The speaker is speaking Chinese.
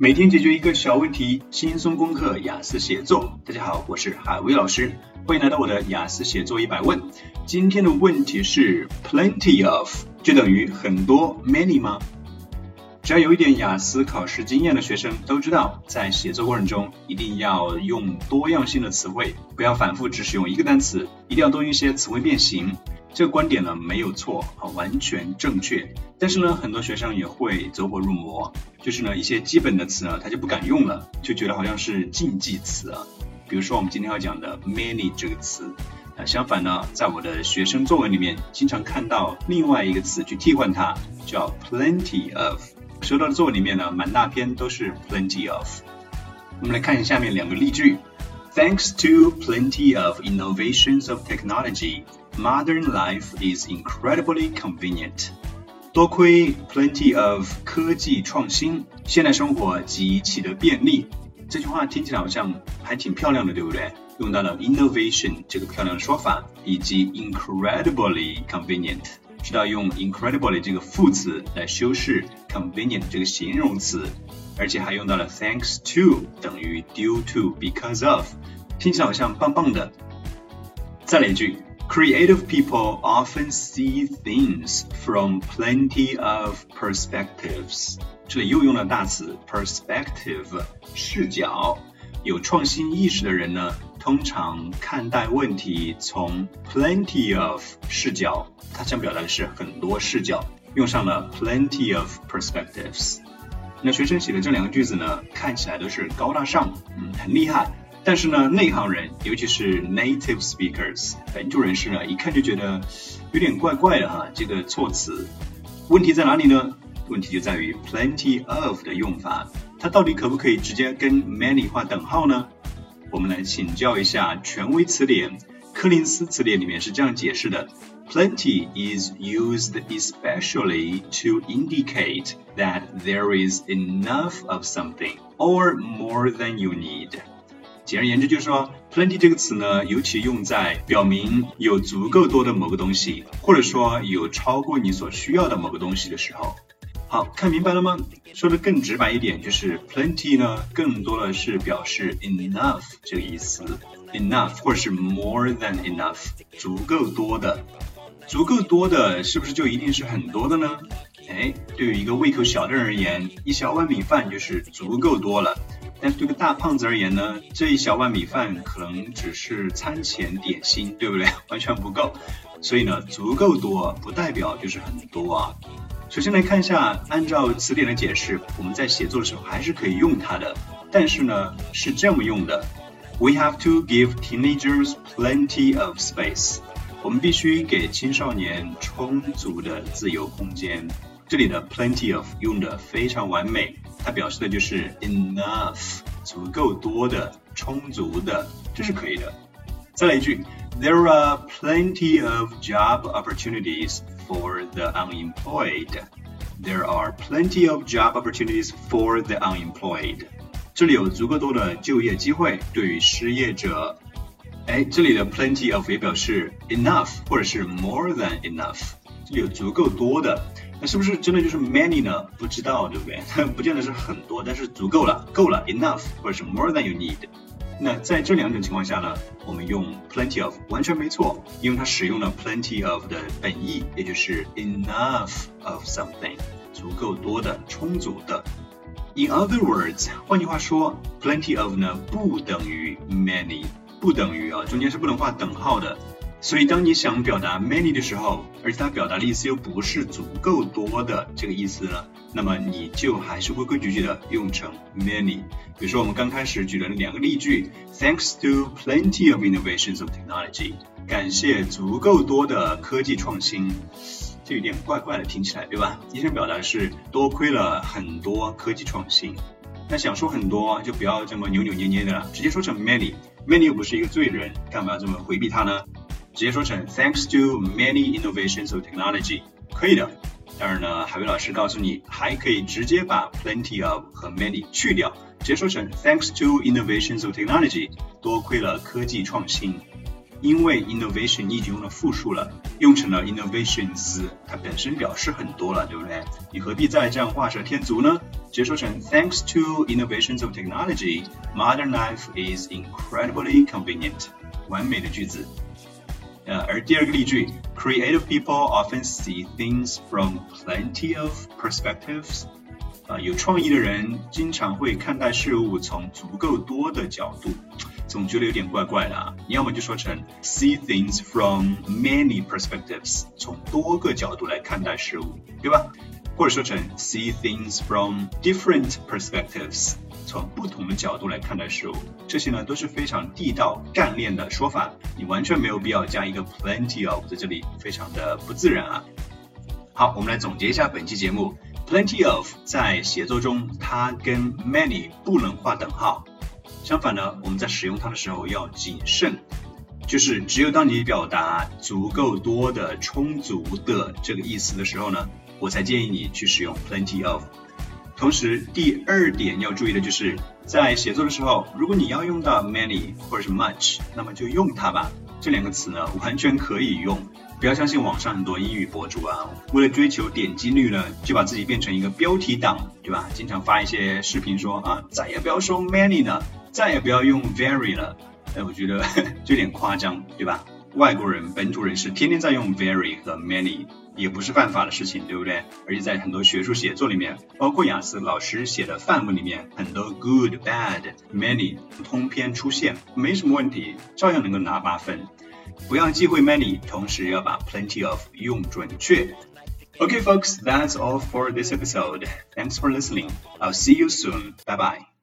每天解决一个小问题，轻松攻克雅思写作。大家好，我是海威老师，欢迎来到我的雅思写作一百问。今天的问题是：plenty of 就等于很多 many 吗？只要有一点雅思考试经验的学生都知道，在写作过程中一定要用多样性的词汇，不要反复只使用一个单词，一定要多用一些词汇变形。这个观点呢没有错啊，完全正确。但是呢，很多学生也会走火入魔，就是呢一些基本的词呢他就不敢用了，就觉得好像是禁忌词啊。比如说我们今天要讲的 many 这个词，那相反呢，在我的学生作文里面经常看到另外一个词去替换它，叫 plenty of。收到的作文里面呢，满大篇都是 plenty of。我们来看下面两个例句。Thanks to plenty of innovations of technology, modern life is incredibly convenient. 多亏 plenty of 科技创新，现代生活极其的便利。这句话听起来好像还挺漂亮的，对不对？用到了 innovation 这个漂亮的说法，以及 incredibly convenient。知道用 incredibly 这个副词来修饰 convenient 这个形容词，而且还用到了 thanks to 等于 due to because of，听起来好像棒棒的。再来一句，creative people often see things from plenty of perspectives。这里又用了大词 perspective 视角。有创新意识的人呢，通常看待问题从 plenty of 视角，他想表达的是很多视角，用上了 plenty of perspectives。那学生写的这两个句子呢，看起来都是高大上，嗯，很厉害。但是呢，内行人，尤其是 native speakers 本土人士呢，一看就觉得有点怪怪的哈，这个措辞。问题在哪里呢？问题就在于 plenty of 的用法。它到底可不可以直接跟 many 画等号呢？我们来请教一下权威词典，柯林斯词典里面是这样解释的：Plenty is used especially to indicate that there is enough of something or more than you need。 简而言之，就是说，plenty 这个词呢，尤其用在表明有足够多的某个东西，或者说有超过你所需要的某个东西的时候。好看明白了吗？说的更直白一点，就是 plenty 呢，更多的是表示 enough 这个意思，enough 或者是 more than enough，足够多的，足够多的，是不是就一定是很多的呢？哎，对于一个胃口小的人而言，一小碗米饭就是足够多了。但是对个大胖子而言呢，这一小碗米饭可能只是餐前点心，对不对？完全不够。所以呢，足够多不代表就是很多啊。首先来看一下，按照词典的解释，我们在写作的时候还是可以用它的，但是呢是这么用的：We have to give teenagers plenty of space。我们必须给青少年充足的自由空间。这里的 plenty of 用的非常完美，它表示的就是 enough，足够多的、充足的，这是可以的。再来一句：There are plenty of job opportunities。for the unemployed. There are plenty of job opportunities for the unemployed. 这里有足够多的就业机会对于失业者。哎，这里的 plenty of 也表示 enough 或者是 more than enough，这里有足够多的。 那是不是真的就是 many 呢？不知道，对不对？它 不见得是很多，但是足够了，够了，enough 或者是 more than you need。那在这两种情况下呢，我们用 plenty of 完全没错，因为它使用了 plenty of 的本意，也就是 enough of something，足够多的、充足的。In other words，换句话说，plenty of 呢不等于 many，不等于啊，中间是不能画等号的。所以，当你想表达 many 的时候，而且它表达的意思又不是足够多的这个意思呢，那么你就还是规规矩矩的用成 many。比如说，我们刚开始举的两个例句，Thanks to plenty of innovations of technology，感谢足够多的科技创新，这有点怪怪的，听起来对吧？你想表达是多亏了很多科技创新。那想说很多，就不要这么扭扭捏捏的了，直接说成 many。many 又不是一个罪人，干嘛要这么回避它呢？直接说成 Thanks to many innovations of technology，可以的。当然呢，海威老师告诉你，还可以直接把 plenty of 和 many 去掉，直接说成 Thanks to innovations of technology，多亏了科技创新。因为 innovation 你已经用了复数了，用成了 innovations，它本身表示很多了，对不对？你何必再这样画蛇添足呢？ 直接说成 Thanks to innovations of technology, modern life is incredibly convenient。完美的句子。 呃，而第二个例句，Creative people often see things from plenty of perspectives。啊，有创意的人经常会看待事物从足够多的角度。总觉得有点怪怪的啊！你要么就说成 see things from many perspectives，从多个角度来看待事物，对吧？或者说成 see things from different perspectives，从不同的角度来看待事物。这些呢都是非常地道干练的说法，你完全没有必要加一个 plenty of 在这里，非常的不自然啊。好，我们来总结一下本期节目，plenty of 在写作中它跟 many 不能画等号。相反呢，我们在使用它的时候要谨慎，就是只有当你表达足够多的、充足的这个意思的时候呢，我才建议你去使用 plenty of。同时，第二点要注意的就是在写作的时候，如果你要用到 many 或者是 much，那么就用它吧。这两个词呢，完全可以用。不要相信网上很多英语博主啊，为了追求点击率呢，就把自己变成一个标题党，对吧？经常发一些视频说啊，再也不要说 many 呢。再也不要用 very 了，哎，我觉得 就有点夸张，对吧？外国人、本土人士天天在用 very 和 many，也不是犯法的事情，对不对？而且在很多学术写作里面，包括雅思老师写的范文里面，很多 good、bad、many 通篇出现，没什么问题，照样能够拿八分。不要忌讳 many，同时要把 plenty of 用准确。Okay, folks, that's all for this episode. Thanks for listening. I'll see you soon. Bye bye.